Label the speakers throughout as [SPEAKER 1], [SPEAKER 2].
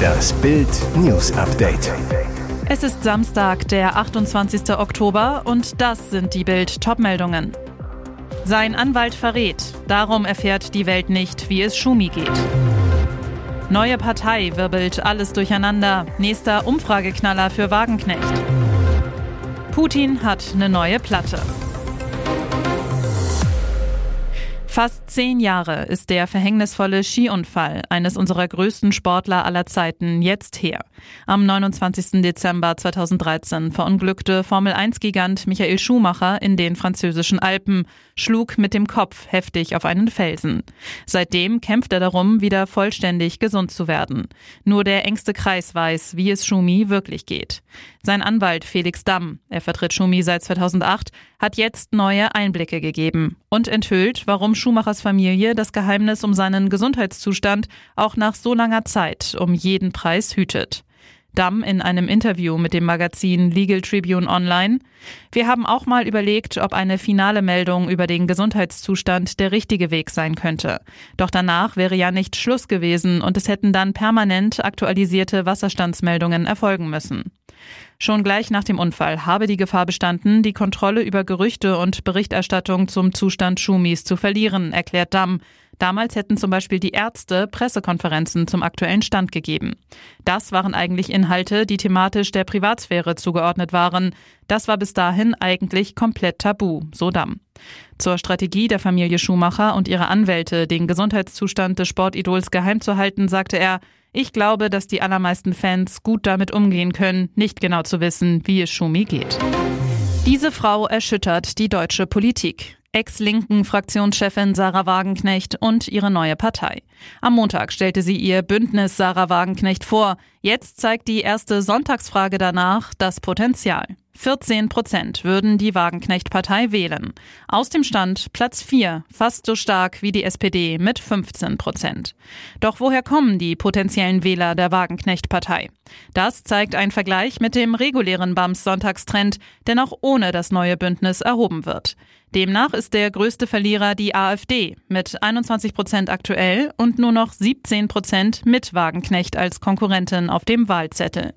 [SPEAKER 1] Das Bild News Update.
[SPEAKER 2] Es ist Samstag, der 28. Oktober und das sind die Bild Topmeldungen. Sein Anwalt verrät, darum erfährt die Welt nicht, wie es Schumi geht. Neue Partei wirbelt alles durcheinander. Nächster Umfrageknaller für Wagenknecht. Putin hat eine neue Platte. Fast zehn Jahre ist der verhängnisvolle Skiunfall eines unserer größten Sportler aller Zeiten jetzt her. Am 29. Dezember 2013 verunglückte Formel-1-Gigant Michael Schumacher in den französischen Alpen, schlug mit dem Kopf heftig auf einen Felsen. Seitdem kämpft er darum, wieder vollständig gesund zu werden. Nur der engste Kreis weiß, wie es Schumi wirklich geht. Sein Anwalt Felix Damm, er vertritt Schumi seit 2008, hat jetzt neue Einblicke gegeben und enthüllt, warum Schumachers Familie das Geheimnis um seinen Gesundheitszustand auch nach so langer Zeit um jeden Preis hütet. Damm in einem Interview mit dem Magazin Legal Tribune Online. Wir haben auch mal überlegt, ob eine finale Meldung über den Gesundheitszustand der richtige Weg sein könnte. Doch danach wäre ja nicht Schluss gewesen und es hätten dann permanent aktualisierte Wasserstandsmeldungen erfolgen müssen. Schon gleich nach dem Unfall habe die Gefahr bestanden, die Kontrolle über Gerüchte und Berichterstattung zum Zustand Schumis zu verlieren, erklärt Damm. Damals hätten zum Beispiel die Ärzte Pressekonferenzen zum aktuellen Stand gegeben. Das waren eigentlich Inhalte, die thematisch der Privatsphäre zugeordnet waren. Das war bis dahin eigentlich komplett tabu, so Damm. Zur Strategie der Familie Schumacher und ihrer Anwälte, den Gesundheitszustand des Sportidols geheim zu halten, sagte er, ich glaube, dass die allermeisten Fans gut damit umgehen können, nicht genau zu wissen, wie es Schumi geht. Diese Frau erschüttert die deutsche Politik. Ex-linken Fraktionschefin Sarah Wagenknecht und ihre neue Partei. Am Montag stellte sie ihr Bündnis Sarah Wagenknecht vor. Jetzt zeigt die erste Sonntagsfrage danach das Potenzial. 14 Prozent würden die Wagenknecht-Partei wählen. Aus dem Stand Platz 4, fast so stark wie die SPD mit 15 Prozent. Doch woher kommen die potenziellen Wähler der Wagenknecht-Partei? Das zeigt ein Vergleich mit dem regulären BAMS-Sonntagstrend, der noch ohne das neue Bündnis erhoben wird. Demnach ist der größte Verlierer die AfD mit 21 Prozent aktuell und nur noch 17 Prozent mit Wagenknecht als Konkurrentin auf dem Wahlzettel.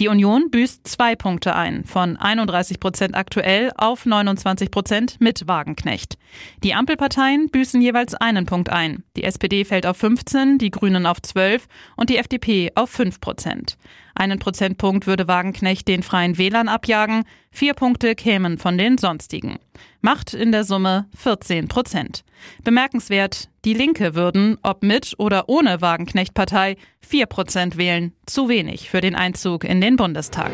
[SPEAKER 2] Die Union büßt zwei Punkte ein, von 31 Prozent aktuell auf 29 Prozent mit Wagenknecht. Die Ampelparteien büßen jeweils einen Punkt ein. Die SPD fällt auf 15, die Grünen auf 12 und die FDP auf 5 Prozent. Einen Prozentpunkt würde Wagenknecht den freien Wählern abjagen, vier Punkte kämen von den sonstigen. Macht in der Summe 14 Prozent. Bemerkenswert, die Linke würden, ob mit oder ohne Wagenknecht-Partei, 4 Prozent wählen. Zu wenig für den Einzug in den Bundestag.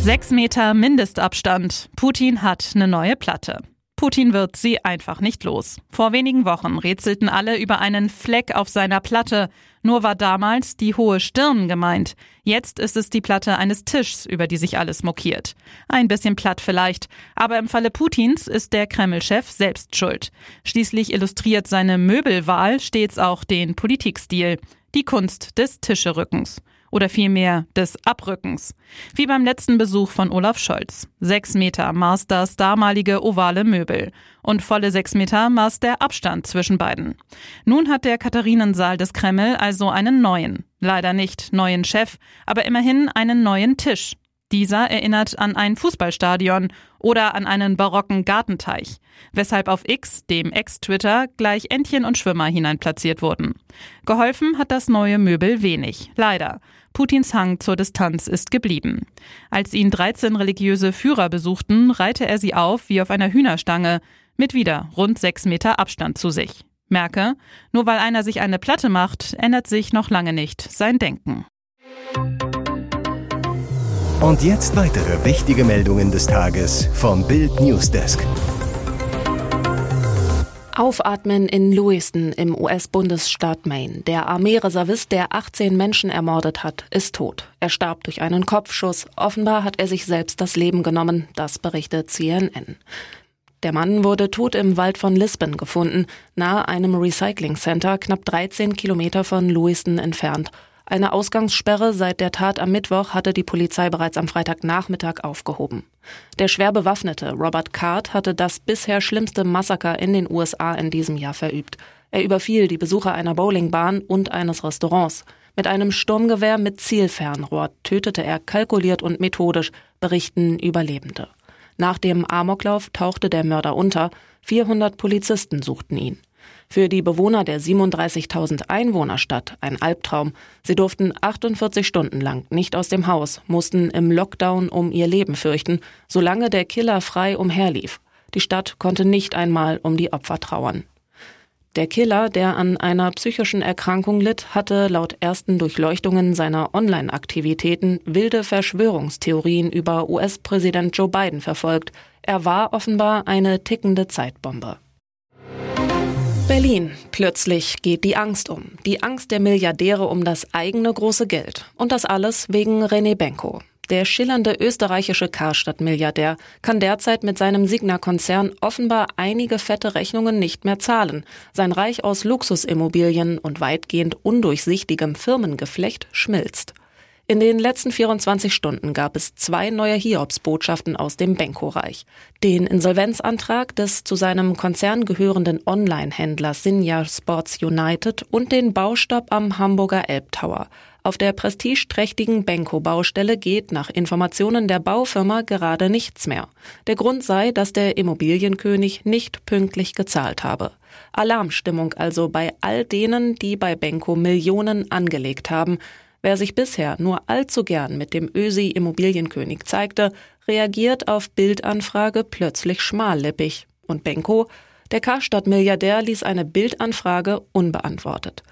[SPEAKER 2] Sechs Meter Mindestabstand. Putin hat eine neue Platte. Putin wird sie einfach nicht los. Vor wenigen Wochen rätselten alle über einen Fleck auf seiner Platte. Nur war damals die hohe Stirn gemeint. Jetzt ist es die Platte eines Tischs, über die sich alles mokiert. Ein bisschen platt vielleicht, aber im Falle Putins ist der Kreml-Chef selbst schuld. Schließlich illustriert seine Möbelwahl stets auch den Politikstil, die Kunst des Tischerückens oder vielmehr des Abrückens. Wie beim letzten Besuch von Olaf Scholz. Sechs Meter maß das damalige ovale Möbel und volle sechs Meter maß der Abstand zwischen beiden. Nun hat der Katharinensaal des Kreml also einen neuen, leider nicht neuen Chef, aber immerhin einen neuen Tisch. Dieser erinnert an ein Fußballstadion oder an einen barocken Gartenteich, weshalb auf X, dem Ex-Twitter, gleich Entchen und Schwimmer hineinplatziert wurden. Geholfen hat das neue Möbel wenig, leider. Putins Hang zur Distanz ist geblieben. Als ihn 13 religiöse Führer besuchten, reihte er sie auf wie auf einer Hühnerstange, mit wieder rund sechs Meter Abstand zu sich. Merke, nur weil einer sich eine Platte macht, ändert sich noch lange nicht sein Denken.
[SPEAKER 1] Und jetzt weitere wichtige Meldungen des Tages vom Bild Newsdesk.
[SPEAKER 3] Aufatmen in Lewiston im US-Bundesstaat Maine. Der Armeereservist, der 18 Menschen ermordet hat, ist tot. Er starb durch einen Kopfschuss. Offenbar hat er sich selbst das Leben genommen. Das berichtet CNN. Der Mann wurde tot im Wald von Lisbon gefunden, nahe einem Recycling Center, knapp 13 Kilometer von Lewiston entfernt. Eine Ausgangssperre seit der Tat am Mittwoch hatte die Polizei bereits am Freitagnachmittag aufgehoben. Der schwer bewaffnete Robert Card hatte das bisher schlimmste Massaker in den USA in diesem Jahr verübt. Er überfiel die Besucher einer Bowlingbahn und eines Restaurants. Mit einem Sturmgewehr mit Zielfernrohr tötete er kalkuliert und methodisch, berichten Überlebende. Nach dem Amoklauf tauchte der Mörder unter. 400 Polizisten suchten ihn. Für die Bewohner der 37.000 Einwohnerstadt ein Albtraum. Sie durften 48 Stunden lang nicht aus dem Haus, mussten im Lockdown um ihr Leben fürchten, solange der Killer frei umherlief. Die Stadt konnte nicht einmal um die Opfer trauern. Der Killer, der an einer psychischen Erkrankung litt, hatte laut ersten Durchleuchtungen seiner Online-Aktivitäten wilde Verschwörungstheorien über US-Präsident Joe Biden verfolgt. Er war offenbar eine tickende Zeitbombe. Berlin. Plötzlich geht die Angst um. Die Angst der Milliardäre um das eigene große Geld. Und das alles wegen René Benko. Der schillernde österreichische Karstadt-Milliardär kann derzeit mit seinem Signa-Konzern offenbar einige fette Rechnungen nicht mehr zahlen. Sein Reich aus Luxusimmobilien und weitgehend undurchsichtigem Firmengeflecht schmilzt. In den letzten 24 Stunden gab es zwei neue Hiobsbotschaften aus dem Benko-Reich. Den Insolvenzantrag des zu seinem Konzern gehörenden Online-Händlers Sinja Sports United und den Baustopp am Hamburger Elbtower. Auf der prestigeträchtigen Benko-Baustelle geht nach Informationen der Baufirma gerade nichts mehr. Der Grund sei, dass der Immobilienkönig nicht pünktlich gezahlt habe. Alarmstimmung also bei all denen, die bei Benko Millionen angelegt haben. Wer sich bisher nur allzu gern mit dem Ösi Immobilienkönig zeigte, reagiert auf Bildanfrage plötzlich schmallippig. Und Benko, der Karstadt-Milliardär, ließ eine Bildanfrage unbeantwortet.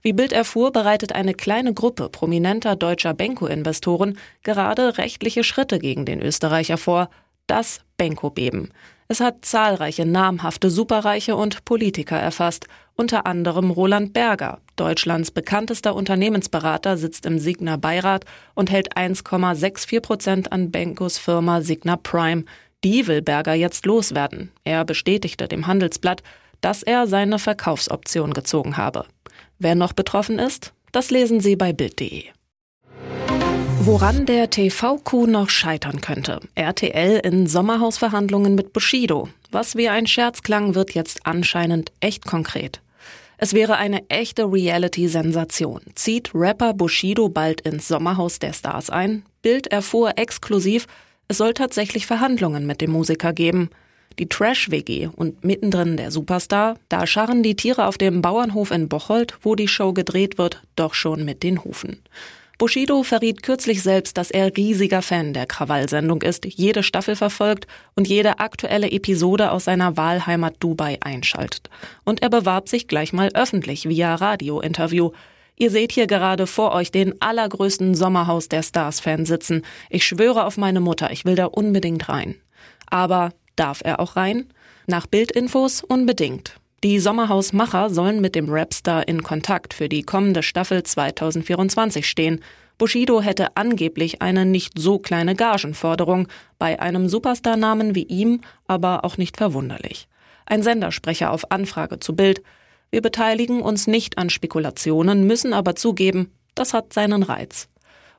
[SPEAKER 3] Wie Bild erfuhr, bereitet eine kleine Gruppe prominenter deutscher Benko-Investoren gerade rechtliche Schritte gegen den Österreicher vor. Das Benko-Beben. Es hat zahlreiche namhafte Superreiche und Politiker erfasst, unter anderem Roland Berger, Deutschlands bekanntester Unternehmensberater, sitzt im Signa Beirat und hält 1,64 Prozent an Benkos Firma Signa Prime. Die will Berger jetzt loswerden. Er bestätigte dem Handelsblatt, dass er seine Verkaufsoption gezogen habe. Wer noch betroffen ist, das lesen Sie bei Bild.de. Woran der TV-Coup noch scheitern könnte. RTL in Sommerhausverhandlungen mit Bushido. Was wie ein Scherz klang, wird jetzt anscheinend echt konkret. Es wäre eine echte Reality-Sensation. Zieht Rapper Bushido bald ins Sommerhaus der Stars ein? Bild erfuhr exklusiv, es soll tatsächlich Verhandlungen mit dem Musiker geben die Trash-WG und mittendrin der Superstar, da scharren die Tiere auf dem Bauernhof in Bocholt, wo die Show gedreht wird, doch schon mit den Hufen. Bushido verriet kürzlich selbst, dass er riesiger Fan der Krawallsendung ist, jede Staffel verfolgt und jede aktuelle Episode aus seiner Wahlheimat Dubai einschaltet. Und er bewarb sich gleich mal öffentlich via Radiointerview. Ihr seht hier gerade vor euch den allergrößten Sommerhaus der Stars-Fan sitzen. Ich schwöre auf meine Mutter, ich will da unbedingt rein. Aber Darf er auch rein? Nach Bildinfos unbedingt. Die Sommerhausmacher sollen mit dem Rapstar in Kontakt für die kommende Staffel 2024 stehen. Bushido hätte angeblich eine nicht so kleine Gagenforderung, bei einem Superstar-Namen wie ihm aber auch nicht verwunderlich. Ein Sendersprecher auf Anfrage zu Bild. Wir beteiligen uns nicht an Spekulationen, müssen aber zugeben, das hat seinen Reiz.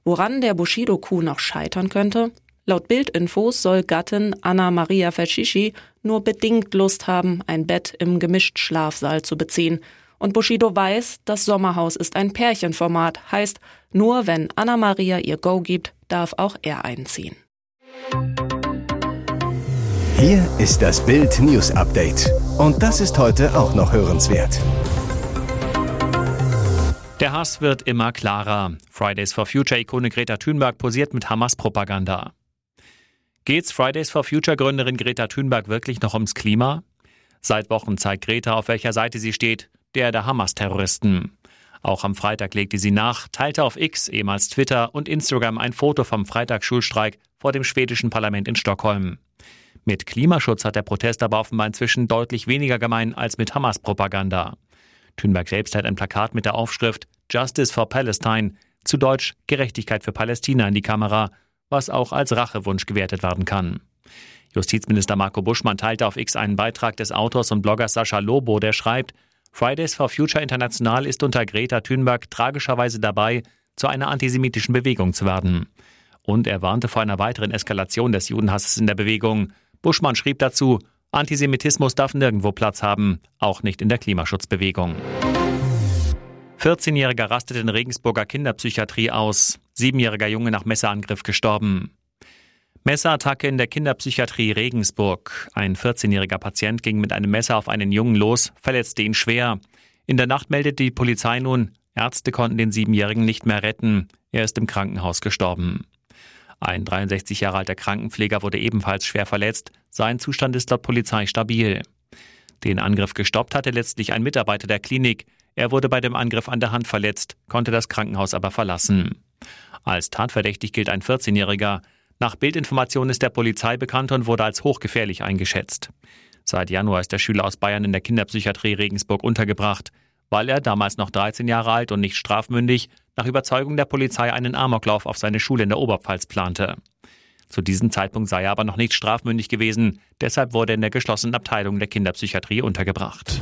[SPEAKER 3] Woran der Bushido-Coup noch scheitern könnte? Laut Bildinfos soll Gattin Anna Maria Fascischi nur bedingt Lust haben, ein Bett im Gemischtschlafsaal zu beziehen. Und Bushido weiß, das Sommerhaus ist ein Pärchenformat, heißt, nur wenn Anna Maria ihr Go gibt, darf auch er einziehen.
[SPEAKER 1] Hier ist das Bild News Update. Und das ist heute auch noch hörenswert.
[SPEAKER 4] Der Hass wird immer klarer. Fridays for Future-Ikone Greta Thunberg posiert mit Hamas-Propaganda. Geht's Fridays for Future Gründerin Greta Thunberg wirklich noch ums Klima? Seit Wochen zeigt Greta, auf welcher Seite sie steht, der der Hamas-Terroristen. Auch am Freitag legte sie nach, teilte auf X, ehemals Twitter und Instagram ein Foto vom Freitagsschulstreik vor dem schwedischen Parlament in Stockholm. Mit Klimaschutz hat der Protest aber offenbar inzwischen deutlich weniger gemein als mit Hamas-Propaganda. Thunberg selbst hat ein Plakat mit der Aufschrift Justice for Palestine, zu Deutsch Gerechtigkeit für Palästina in die Kamera was auch als Rachewunsch gewertet werden kann. Justizminister Marco Buschmann teilte auf X einen Beitrag des Autors und Bloggers Sascha Lobo, der schreibt, Fridays for Future International ist unter Greta Thunberg tragischerweise dabei, zu einer antisemitischen Bewegung zu werden. Und er warnte vor einer weiteren Eskalation des Judenhasses in der Bewegung. Buschmann schrieb dazu, Antisemitismus darf nirgendwo Platz haben, auch nicht in der Klimaschutzbewegung. 14-Jähriger rastet in Regensburger Kinderpsychiatrie aus. Siebenjähriger Junge nach Messerangriff gestorben. Messerattacke in der Kinderpsychiatrie Regensburg. Ein 14-jähriger Patient ging mit einem Messer auf einen Jungen los, verletzte ihn schwer. In der Nacht meldet die Polizei nun, Ärzte konnten den Siebenjährigen nicht mehr retten. Er ist im Krankenhaus gestorben. Ein 63 Jahre alter Krankenpfleger wurde ebenfalls schwer verletzt. Sein Zustand ist laut Polizei stabil. Den Angriff gestoppt hatte letztlich ein Mitarbeiter der Klinik. Er wurde bei dem Angriff an der Hand verletzt, konnte das Krankenhaus aber verlassen. Als tatverdächtig gilt ein 14-Jähriger. Nach Bildinformation ist der Polizei bekannt und wurde als hochgefährlich eingeschätzt. Seit Januar ist der Schüler aus Bayern in der Kinderpsychiatrie Regensburg untergebracht, weil er damals noch 13 Jahre alt und nicht strafmündig nach Überzeugung der Polizei einen Amoklauf auf seine Schule in der Oberpfalz plante. Zu diesem Zeitpunkt sei er aber noch nicht strafmündig gewesen, deshalb wurde er in der geschlossenen Abteilung der Kinderpsychiatrie untergebracht.